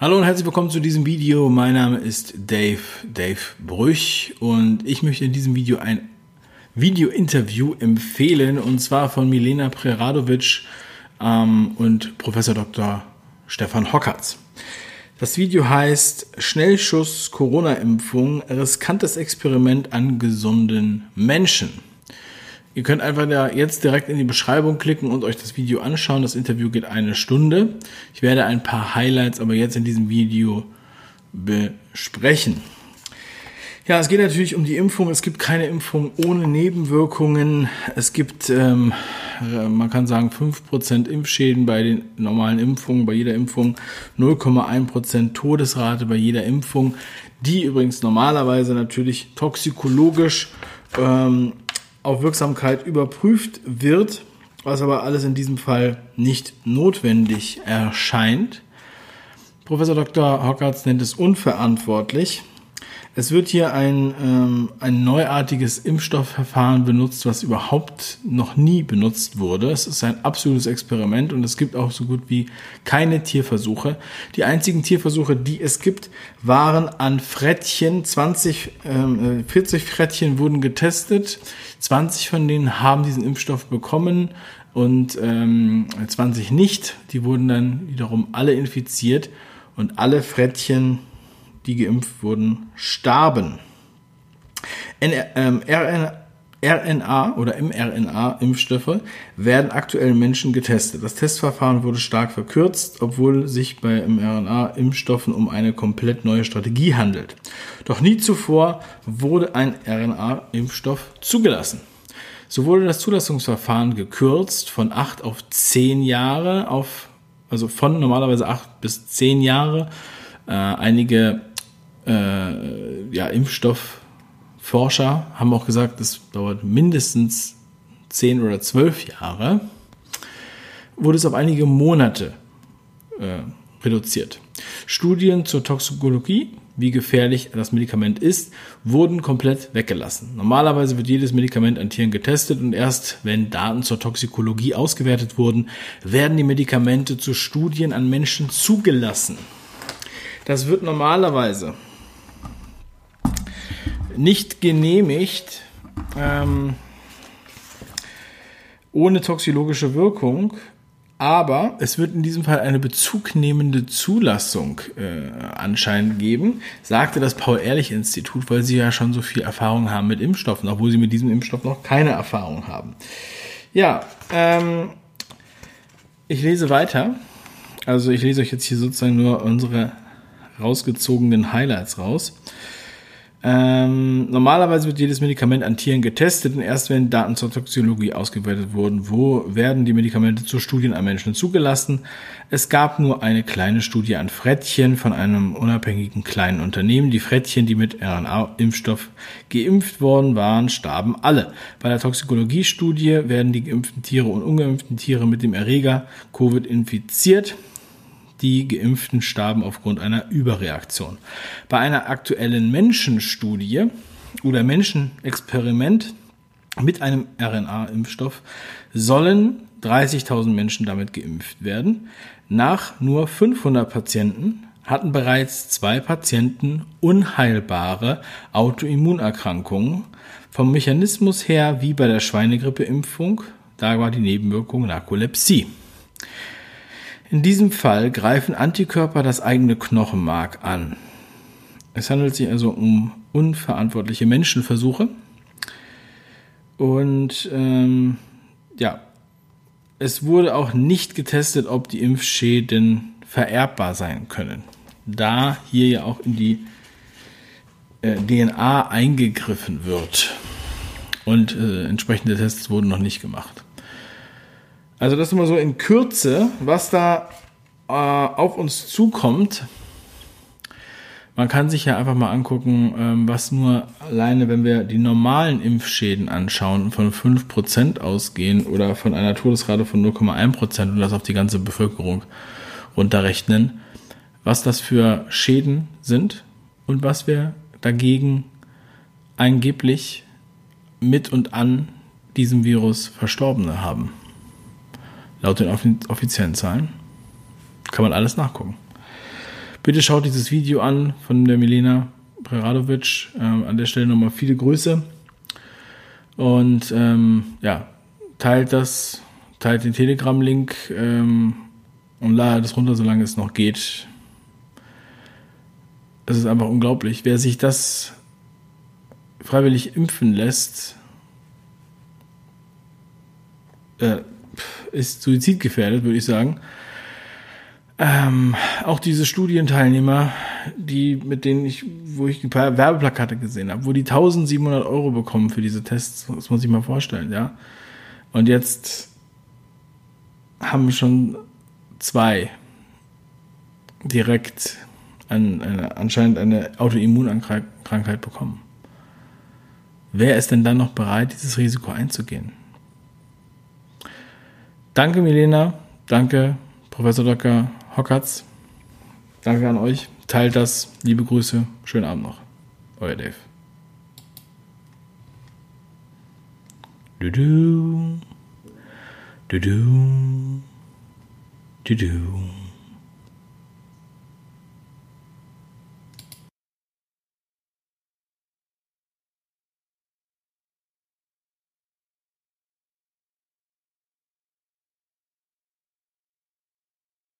Hallo und herzlich willkommen zu diesem Video. Mein Name ist Dave, Dave Brüch und ich möchte in diesem Video ein Video-Interview empfehlen und zwar von Milena Preradovic ähm, und Professor Dr. Stefan Hockertz. Das Video heißt Schnellschuss Corona-Impfung, riskantes Experiment an gesunden Menschen. Ihr könnt einfach da jetzt direkt in die Beschreibung klicken und euch das Video anschauen. Das Interview geht eine Stunde. Ich werde ein paar Highlights aber jetzt in diesem Video besprechen. Ja, es geht natürlich um die Impfung. Es gibt keine Impfung ohne Nebenwirkungen. Es gibt, ähm, äh, man kann sagen, 5% Impfschäden bei den normalen Impfungen, bei jeder Impfung, 0,1% Todesrate bei jeder Impfung, die übrigens normalerweise natürlich toxikologisch ähm, auf Wirksamkeit überprüft wird, was aber alles in diesem Fall nicht notwendig erscheint. Professor Dr. Hockertz nennt es unverantwortlich. Es wird hier ein, ähm, ein neuartiges Impfstoffverfahren benutzt, was überhaupt noch nie benutzt wurde. Es ist ein absolutes Experiment und es gibt auch so gut wie keine Tierversuche. Die einzigen Tierversuche, die es gibt, waren an Frettchen. 20, ähm, 40 Frettchen wurden getestet. 20 von denen haben diesen Impfstoff bekommen und ähm, 20 nicht. Die wurden dann wiederum alle infiziert und alle Frettchen die geimpft wurden, starben. Ähm, RNA oder mRNA-Impfstoffe werden aktuell Menschen getestet. Das Testverfahren wurde stark verkürzt, obwohl sich bei mRNA-Impfstoffen um eine komplett neue Strategie handelt. Doch nie zuvor wurde ein RNA-Impfstoff zugelassen. So wurde das Zulassungsverfahren gekürzt von acht auf zehn Jahre auf, also von normalerweise acht bis zehn Jahre. Äh, einige äh, ja, Impfstoffforscher haben auch gesagt, das dauert mindestens 10 oder 12 Jahre, wurde es auf einige Monate äh, reduziert. Studien zur Toxikologie, wie gefährlich das Medikament ist, wurden komplett weggelassen. Normalerweise wird jedes Medikament an Tieren getestet und erst wenn Daten zur Toxikologie ausgewertet wurden, werden die Medikamente zu Studien an Menschen zugelassen. Das wird normalerweise nicht genehmigt ähm, ohne toxikologische Wirkung, aber es wird in diesem Fall eine bezugnehmende Zulassung äh, anscheinend geben, sagte das Paul-Ehrlich-Institut, weil sie ja schon so viel Erfahrung haben mit Impfstoffen, obwohl sie mit diesem Impfstoff noch keine Erfahrung haben. Ja, ähm, ich lese weiter. Also ich lese euch jetzt hier sozusagen nur unsere rausgezogenen Highlights raus. Ähm, normalerweise wird jedes Medikament an Tieren getestet und erst wenn Daten zur Toxikologie ausgewertet wurden, wo werden die Medikamente zu Studien an Menschen zugelassen. Es gab nur eine kleine Studie an Frettchen von einem unabhängigen kleinen Unternehmen. Die Frettchen, die mit RNA-Impfstoff geimpft worden waren, starben alle. Bei der Toxikologie-Studie werden die geimpften Tiere und ungeimpften Tiere mit dem Erreger Covid infiziert die Geimpften starben aufgrund einer Überreaktion. Bei einer aktuellen Menschenstudie oder Menschenexperiment mit einem RNA-Impfstoff sollen 30.000 Menschen damit geimpft werden. Nach nur 500 Patienten hatten bereits zwei Patienten unheilbare Autoimmunerkrankungen. Vom Mechanismus her wie bei der Schweinegrippeimpfung, da war die Nebenwirkung Narkolepsie. In diesem Fall greifen Antikörper das eigene Knochenmark an. Es handelt sich also um unverantwortliche Menschenversuche. Und ähm, ja, es wurde auch nicht getestet, ob die Impfschäden vererbbar sein können. Da hier ja auch in die äh, DNA eingegriffen wird. Und äh, entsprechende Tests wurden noch nicht gemacht. Also das ist immer so in Kürze, was da äh, auf uns zukommt. Man kann sich ja einfach mal angucken, ähm, was nur alleine, wenn wir die normalen Impfschäden anschauen, von 5% ausgehen oder von einer Todesrate von 0,1% und das auf die ganze Bevölkerung runterrechnen, was das für Schäden sind und was wir dagegen angeblich mit und an diesem Virus Verstorbene haben. Laut den offiziellen Zahlen kann man alles nachgucken. Bitte schaut dieses Video an von der Milena Preradovic. Ähm, an der Stelle nochmal viele Grüße. Und ähm, ja, teilt das, teilt den Telegram-Link ähm, und ladet es runter, solange es noch geht. Es ist einfach unglaublich. Wer sich das freiwillig impfen lässt, äh, ist suizidgefährdet, würde ich sagen. Ähm, auch diese Studienteilnehmer, die, mit denen ich, wo ich ein paar Werbeplakate gesehen habe, wo die 1700 Euro bekommen für diese Tests, das muss ich mal vorstellen, ja. Und jetzt haben schon zwei direkt an, eine, anscheinend eine Autoimmunkrankheit bekommen. Wer ist denn dann noch bereit, dieses Risiko einzugehen? Danke, Milena. Danke, Professor Dr. Hockertz. Danke an euch. Teilt das. Liebe Grüße. Schönen Abend noch. Euer Dave. Du du. Du du. Du du.